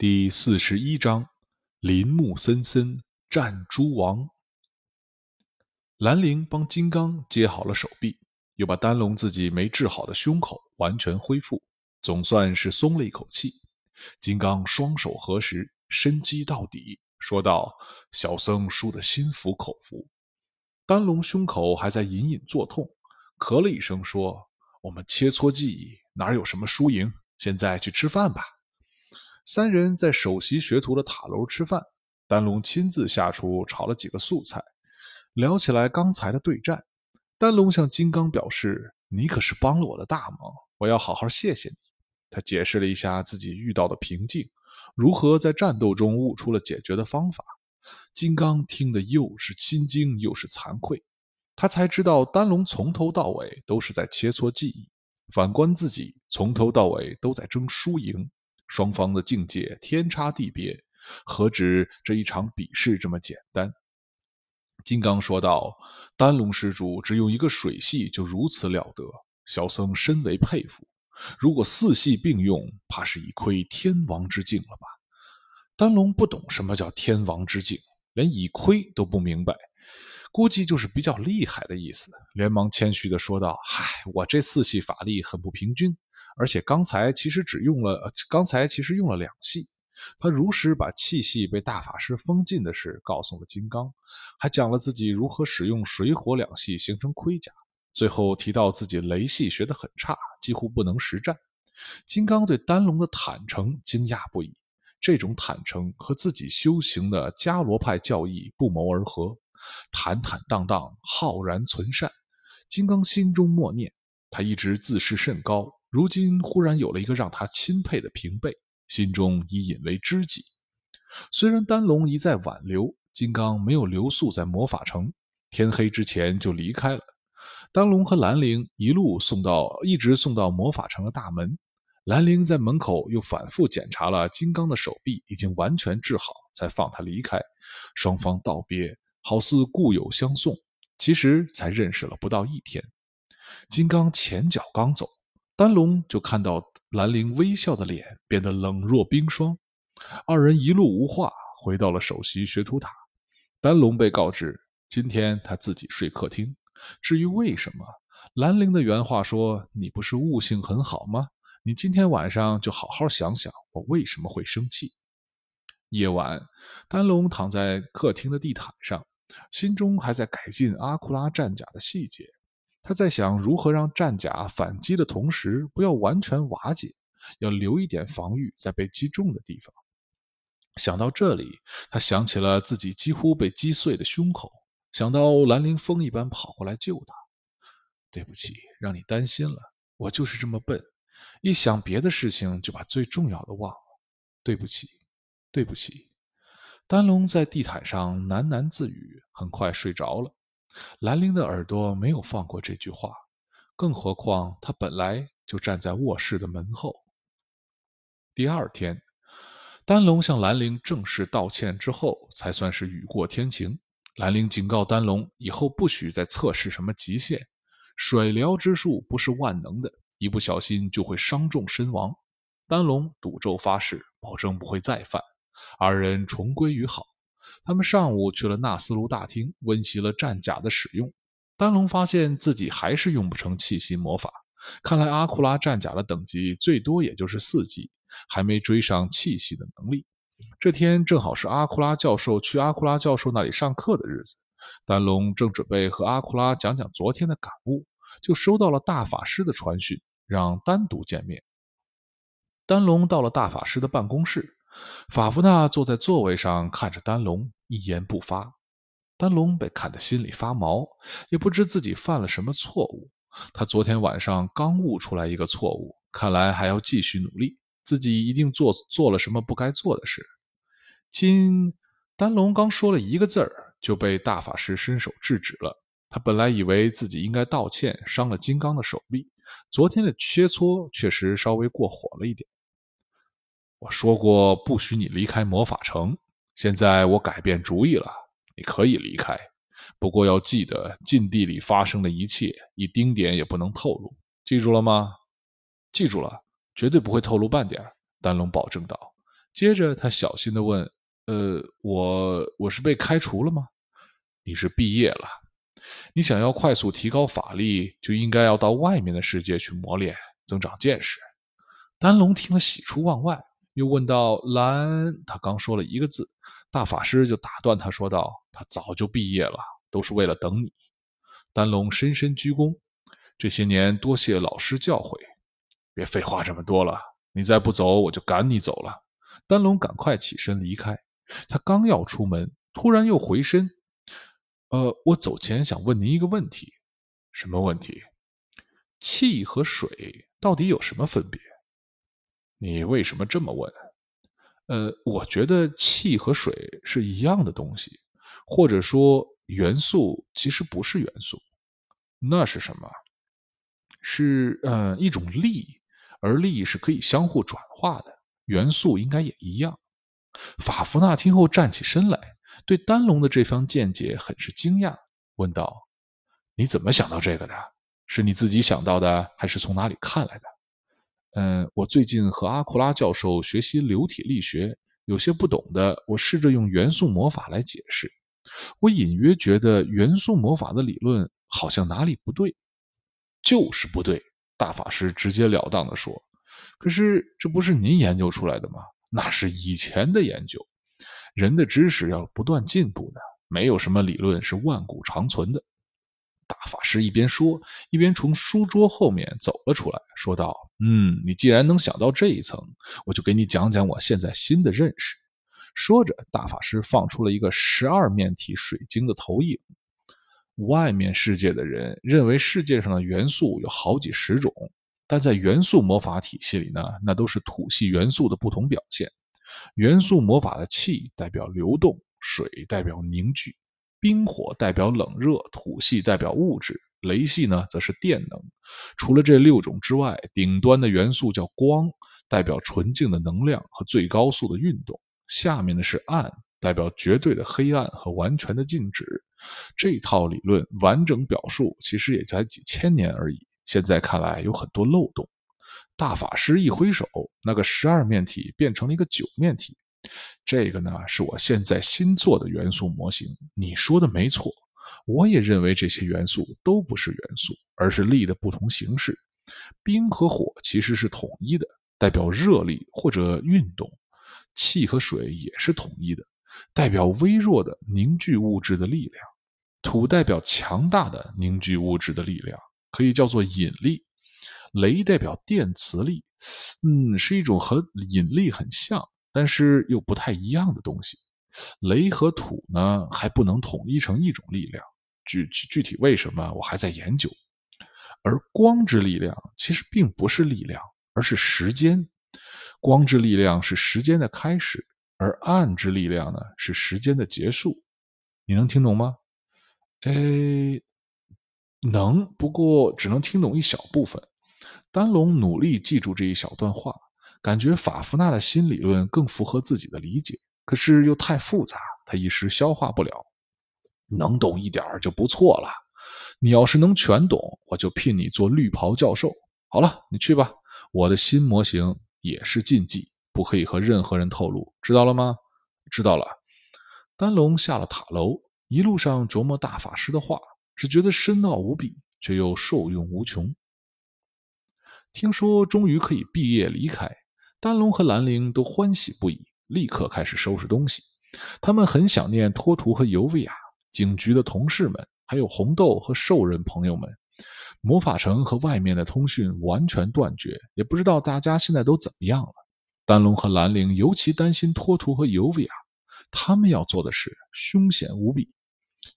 第四十一章：林木森森战诸王。兰陵帮金刚接好了手臂，又把丹龙自己没治好的胸口完全恢复，总算是松了一口气。金刚双手合十，深击到底，说道：“小僧输得心服口服。”丹龙胸口还在隐隐作痛，咳了一声说：“我们切磋技艺，哪有什么输赢？现在去吃饭吧。”三人在首席学徒的塔楼吃饭，丹龙亲自下厨炒了几个素菜，聊起来刚才的对战。丹龙向金刚表示：“你可是帮了我的大忙，我要好好谢谢你。”他解释了一下自己遇到的瓶颈，如何在战斗中悟出了解决的方法。金刚听得又是心惊又是惭愧，他才知道丹龙从头到尾都是在切磋技艺，反观自己从头到尾都在争输赢。双方的境界天差地别，何止这一场比试这么简单？金刚说道：“丹龙施主只用一个水系就如此了得，小僧深为佩服。如果四系并用，怕是已窥天王之境了吧？”丹龙不懂什么叫天王之境，连已窥都不明白，估计就是比较厉害的意思，连忙谦虚地说道：“嗨，我这四系法力很不平均。”而且刚才其实只用了，刚才其实用了两系。他如实把气系被大法师封禁的事告诉了金刚，还讲了自己如何使用水火两系形成盔甲。最后提到自己雷系学得很差，几乎不能实战。金刚对丹龙的坦诚惊讶不已，这种坦诚和自己修行的伽罗派教义不谋而合。坦坦荡荡，浩然存善。金刚心中默念：他一直自视甚高。如今忽然有了一个让他钦佩的平辈，心中已引为知己。虽然丹龙一再挽留，金刚没有留宿在魔法城，天黑之前就离开了。丹龙和兰陵一路送到，一直送到魔法城的大门。兰陵在门口又反复检查了金刚的手臂已经完全治好，才放他离开。双方道别，好似故友相送，其实才认识了不到一天。金刚前脚刚走。丹龙就看到兰陵微笑的脸变得冷若冰霜，二人一路无话，回到了首席学徒塔。丹龙被告知，今天他自己睡客厅。至于为什么，兰陵的原话说：“你不是悟性很好吗？你今天晚上就好好想想，我为什么会生气。”夜晚，丹龙躺在客厅的地毯上，心中还在改进阿库拉战甲的细节。他在想如何让战甲反击的同时不要完全瓦解，要留一点防御在被击中的地方。想到这里，他想起了自己几乎被击碎的胸口，想到兰陵风一般跑过来救他。对不起，让你担心了。我就是这么笨，一想别的事情就把最重要的忘了。对不起，对不起。丹龙在地毯上喃喃自语，很快睡着了。兰陵的耳朵没有放过这句话，更何况他本来就站在卧室的门后。第二天，丹龙向兰陵正式道歉之后，才算是雨过天晴。兰陵警告丹龙，以后不许再测试什么极限，水疗之术不是万能的，一不小心就会伤重身亡。丹龙赌咒发誓，保证不会再犯。二人重归于好。他们上午去了纳斯卢大厅，温习了战甲的使用。丹龙发现自己还是用不成气息魔法，看来阿库拉战甲的等级最多也就是四级，还没追上气息的能力。这天正好是阿库拉教授去阿库拉教授那里上课的日子，丹龙正准备和阿库拉讲讲昨天的感悟，就收到了大法师的传讯，让单独见面。丹龙到了大法师的办公室，法夫纳坐在座位上看着丹龙。一言不发，丹龙被看得心里发毛，也不知自己犯了什么错误。他昨天晚上刚悟出来一个错误，看来还要继续努力。自己一定做做了什么不该做的事。今丹龙刚说了一个字儿，就被大法师伸手制止了。他本来以为自己应该道歉，伤了金刚的手臂。昨天的切磋确实稍微过火了一点。我说过不许你离开魔法城。现在我改变主意了，你可以离开，不过要记得禁地里发生的一切一丁点也不能透露，记住了吗？记住了，绝对不会透露半点。丹龙保证道。接着他小心地问：“呃，我我是被开除了吗？你是毕业了。你想要快速提高法力，就应该要到外面的世界去磨练，增长见识。”丹龙听了喜出望外，又问道：“兰，他刚说了一个字，大法师就打断他说道：‘他早就毕业了，都是为了等你。’”丹龙深深鞠躬：“这些年多谢老师教诲，别废话这么多了，你再不走，我就赶你走了。”丹龙赶快起身离开，他刚要出门，突然又回身：“呃，我走前想问您一个问题，什么问题？气和水到底有什么分别？”你为什么这么问？呃，我觉得气和水是一样的东西，或者说元素其实不是元素，那是什么？是呃一种力，而力是可以相互转化的。元素应该也一样。法芙娜听后站起身来，对丹龙的这番见解很是惊讶，问道：“你怎么想到这个的？是你自己想到的，还是从哪里看来的？”嗯，我最近和阿库拉教授学习流体力学，有些不懂的，我试着用元素魔法来解释。我隐约觉得元素魔法的理论好像哪里不对，就是不对。大法师直截了当地说：“可是这不是您研究出来的吗？那是以前的研究。人的知识要不断进步的，没有什么理论是万古长存的。”大法师一边说，一边从书桌后面走了出来，说道：“嗯，你既然能想到这一层，我就给你讲讲我现在新的认识。”说着，大法师放出了一个十二面体水晶的投影。外面世界的人认为世界上的元素有好几十种，但在元素魔法体系里呢，那都是土系元素的不同表现。元素魔法的气代表流动，水代表凝聚。冰火代表冷热，土系代表物质，雷系呢则是电能。除了这六种之外，顶端的元素叫光，代表纯净的能量和最高速的运动。下面的是暗，代表绝对的黑暗和完全的静止。这套理论完整表述其实也才几千年而已，现在看来有很多漏洞。大法师一挥手，那个十二面体变成了一个九面体。这个呢，是我现在新做的元素模型。你说的没错，我也认为这些元素都不是元素，而是力的不同形式。冰和火其实是统一的，代表热力或者运动；气和水也是统一的，代表微弱的凝聚物质的力量；土代表强大的凝聚物质的力量，可以叫做引力；雷代表电磁力，嗯，是一种和引力很像。但是又不太一样的东西，雷和土呢还不能统一成一种力量，具具体为什么我还在研究。而光之力量其实并不是力量，而是时间。光之力量是时间的开始，而暗之力量呢是时间的结束。你能听懂吗？哎，能，不过只能听懂一小部分。丹龙努力记住这一小段话。感觉法夫纳的新理论更符合自己的理解，可是又太复杂，他一时消化不了。能懂一点就不错了。你要是能全懂，我就聘你做绿袍教授。好了，你去吧。我的新模型也是禁忌，不可以和任何人透露，知道了吗？知道了。丹龙下了塔楼，一路上琢磨大法师的话，只觉得深奥无比，却又受用无穷。听说终于可以毕业离开。丹龙和兰陵都欢喜不已，立刻开始收拾东西。他们很想念托图和尤维亚、警局的同事们，还有红豆和兽人朋友们。魔法城和外面的通讯完全断绝，也不知道大家现在都怎么样了。丹龙和兰陵尤其担心托图和尤维亚，他们要做的事凶险无比。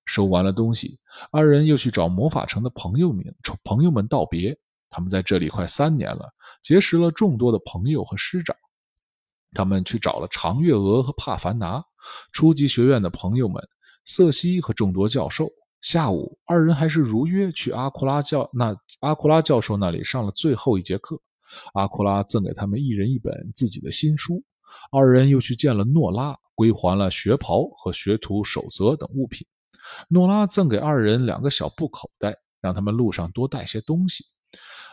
收完了东西，二人又去找魔法城的朋友们朋友们道别。他们在这里快三年了。结识了众多的朋友和师长，他们去找了长月娥和帕凡达，初级学院的朋友们，瑟西和众多教授。下午，二人还是如约去阿库拉教那阿库拉教授那里上了最后一节课。阿库拉赠给他们一人一本自己的新书。二人又去见了诺拉，归还了学袍和学徒守则等物品。诺拉赠给二人两个小布口袋，让他们路上多带些东西。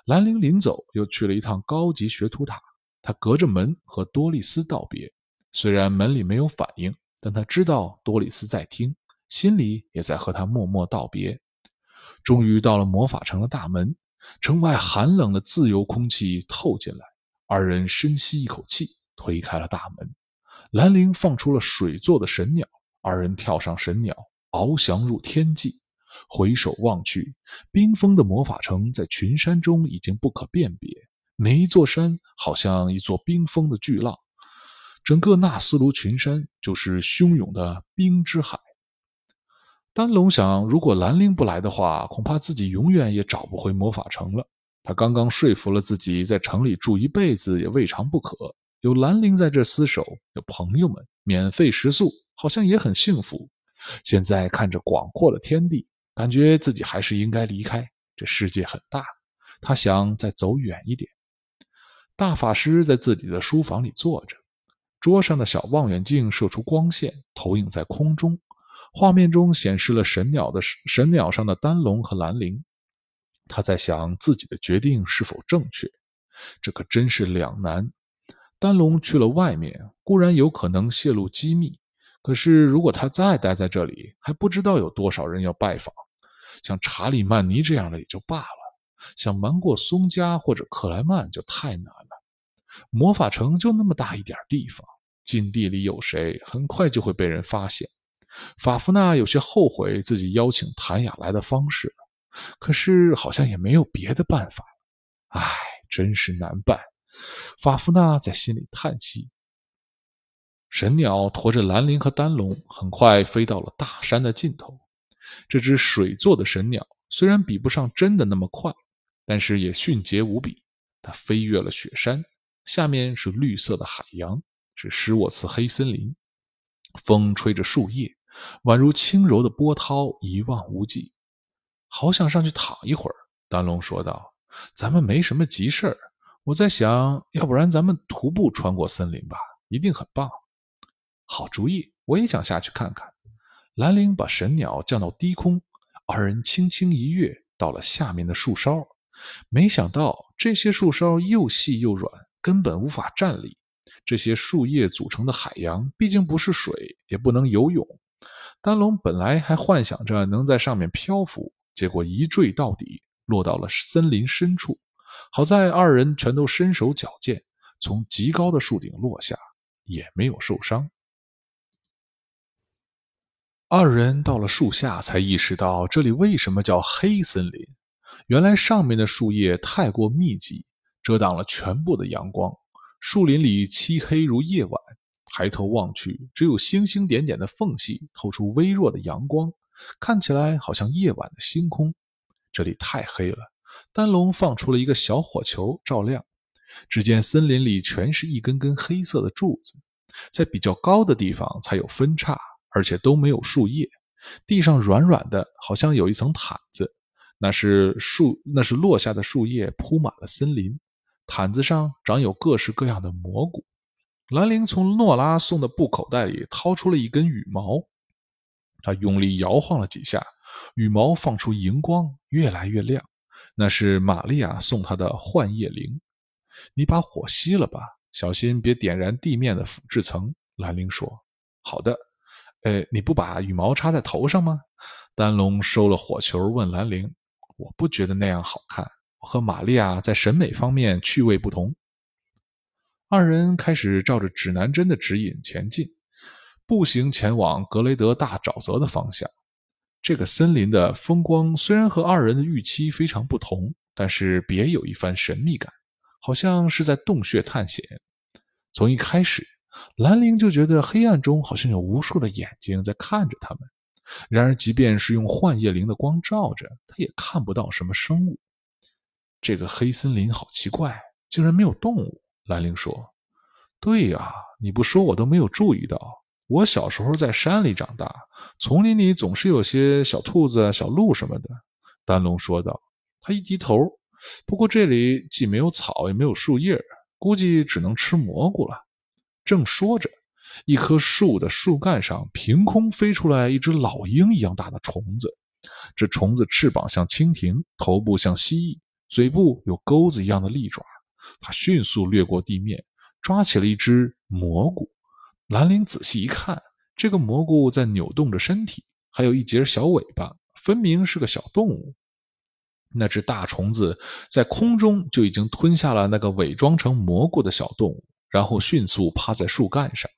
兰陵临走，又去了一趟高级学徒塔。他隔着门和多丽丝道别，虽然门里没有反应，但他知道多丽斯在听，心里也在和他默默道别。终于到了魔法城的大门，城外寒冷的自由空气透进来，二人深吸一口气，推开了大门。兰陵放出了水做的神鸟，二人跳上神鸟，翱翔入天际。回首望去，冰封的魔法城在群山中已经不可辨别，每一座山好像一座冰封的巨浪，整个纳斯卢群山就是汹涌的冰之海。丹龙想，如果兰陵不来的话，恐怕自己永远也找不回魔法城了。他刚刚说服了自己，在城里住一辈子也未尝不可。有兰陵在这厮守，有朋友们，免费食宿，好像也很幸福。现在看着广阔的天地。感觉自己还是应该离开。这世界很大，他想再走远一点。大法师在自己的书房里坐着，桌上的小望远镜射出光线，投影在空中，画面中显示了神鸟的神鸟上的丹龙和兰陵。他在想自己的决定是否正确，这可真是两难。丹龙去了外面，固然有可能泄露机密，可是如果他再待在这里，还不知道有多少人要拜访。像查理曼尼这样的也就罢了，想瞒过松加或者克莱曼就太难了。魔法城就那么大一点地方，禁地里有谁，很快就会被人发现。法夫纳有些后悔自己邀请谭雅来的方式了，可是好像也没有别的办法。唉，真是难办。法夫纳在心里叹息。神鸟驮着兰陵和丹龙，很快飞到了大山的尽头。这只水做的神鸟虽然比不上真的那么快，但是也迅捷无比。它飞越了雪山，下面是绿色的海洋，是施沃茨黑森林。风吹着树叶，宛如轻柔的波涛，一望无际。好想上去躺一会儿。丹龙说道：“咱们没什么急事儿，我在想，要不然咱们徒步穿过森林吧，一定很棒。”好主意，我也想下去看看。兰陵把神鸟降到低空，二人轻轻一跃，到了下面的树梢。没想到这些树梢又细又软，根本无法站立。这些树叶组成的海洋，毕竟不是水，也不能游泳。丹龙本来还幻想着能在上面漂浮，结果一坠到底，落到了森林深处。好在二人全都身手矫健，从极高的树顶落下，也没有受伤。二人到了树下，才意识到这里为什么叫黑森林。原来上面的树叶太过密集，遮挡了全部的阳光。树林里漆黑如夜晚，抬头望去，只有星星点点的缝隙透出微弱的阳光，看起来好像夜晚的星空。这里太黑了，丹龙放出了一个小火球照亮。只见森林里全是一根根黑色的柱子，在比较高的地方才有分叉。而且都没有树叶，地上软软的，好像有一层毯子。那是树，那是落下的树叶铺满了森林。毯子上长有各式各样的蘑菇。兰陵从诺拉送的布口袋里掏出了一根羽毛，他用力摇晃了几下，羽毛放出荧光，越来越亮。那是玛利亚送他的幻叶铃。你把火熄了吧，小心别点燃地面的腐质层。兰陵说：“好的。”呃，你不把羽毛插在头上吗？丹龙收了火球，问兰陵：“我不觉得那样好看。我和玛利亚在审美方面趣味不同。”二人开始照着指南针的指引前进，步行前往格雷德大沼泽的方向。这个森林的风光虽然和二人的预期非常不同，但是别有一番神秘感，好像是在洞穴探险。从一开始。兰陵就觉得黑暗中好像有无数的眼睛在看着他们，然而即便是用幻夜灵的光照着，他也看不到什么生物。这个黑森林好奇怪，竟然没有动物。兰陵说：“对呀，你不说我都没有注意到。我小时候在山里长大，丛林里总是有些小兔子、小鹿什么的。”丹龙说道。他一低头，不过这里既没有草，也没有树叶，估计只能吃蘑菇了。正说着，一棵树的树干上凭空飞出来一只老鹰一样大的虫子。这虫子翅膀像蜻蜓，头部像蜥蜴，嘴部有钩子一样的利爪。它迅速掠过地面，抓起了一只蘑菇，兰陵仔细一看，这个蘑菇在扭动着身体，还有一截小尾巴，分明是个小动物。那只大虫子在空中就已经吞下了那个伪装成蘑菇的小动物，然后迅速趴在树干上，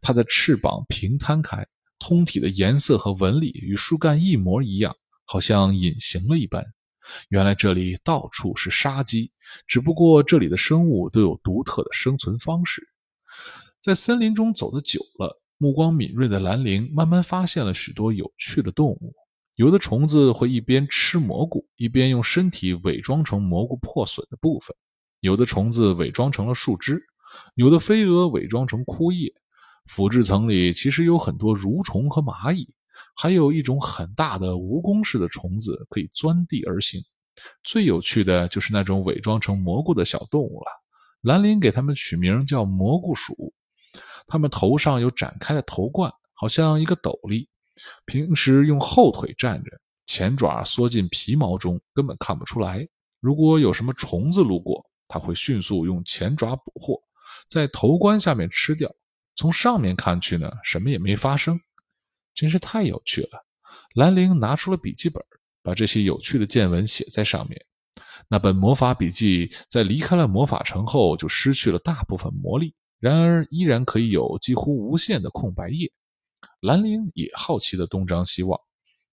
它的翅膀平摊开，通体的颜色和纹理与树干一模一样，好像隐形了一般。原来这里到处是杀机，只不过这里的生物都有独特的生存方式。在森林中走得久了，目光敏锐的兰陵慢慢发现了许多有趣的动物。有的虫子会一边吃蘑菇，一边用身体伪装成蘑菇破损的部分；有的虫子伪装成了树枝；有的飞蛾伪装成枯叶。腐殖层里其实有很多蠕虫和蚂蚁，还有一种很大的蜈蚣似的虫子可以钻地而行。最有趣的就是那种伪装成蘑菇的小动物了。兰陵给它们取名叫蘑菇鼠。它们头上有展开的头冠，好像一个斗笠。平时用后腿站着，前爪缩进皮毛中，根本看不出来。如果有什么虫子路过，它会迅速用前爪捕获，在头冠下面吃掉。从上面看去呢，什么也没发生，真是太有趣了。兰陵拿出了笔记本，把这些有趣的见闻写在上面。那本魔法笔记在离开了魔法城后，就失去了大部分魔力，然而依然可以有几乎无限的空白页。兰陵也好奇地东张西望，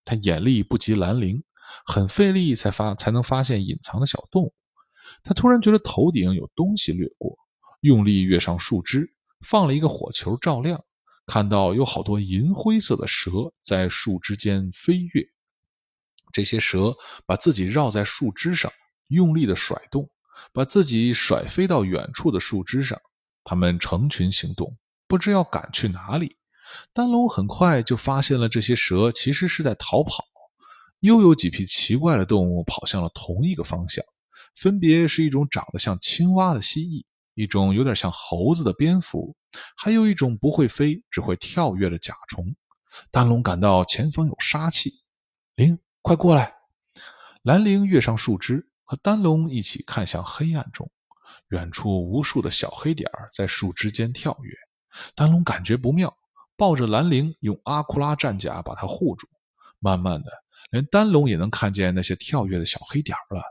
他眼力不及兰陵，很费力才发才能发现隐藏的小动物。他突然觉得头顶有东西掠过，用力跃上树枝，放了一个火球照亮，看到有好多银灰色的蛇在树枝间飞跃。这些蛇把自己绕在树枝上，用力的甩动，把自己甩飞到远处的树枝上。它们成群行动，不知要赶去哪里。丹龙很快就发现了这些蛇其实是在逃跑，又有几匹奇怪的动物跑向了同一个方向，分别是一种长得像青蛙的蜥蜴，一种有点像猴子的蝙蝠，还有一种不会飞只会跳跃的甲虫。丹龙感到前方有杀气，灵，快过来！兰陵跃上树枝，和丹龙一起看向黑暗中，远处无数的小黑点儿在树枝间跳跃。丹龙感觉不妙。抱着兰陵，用阿库拉战甲把它护住。慢慢的，连丹龙也能看见那些跳跃的小黑点儿了。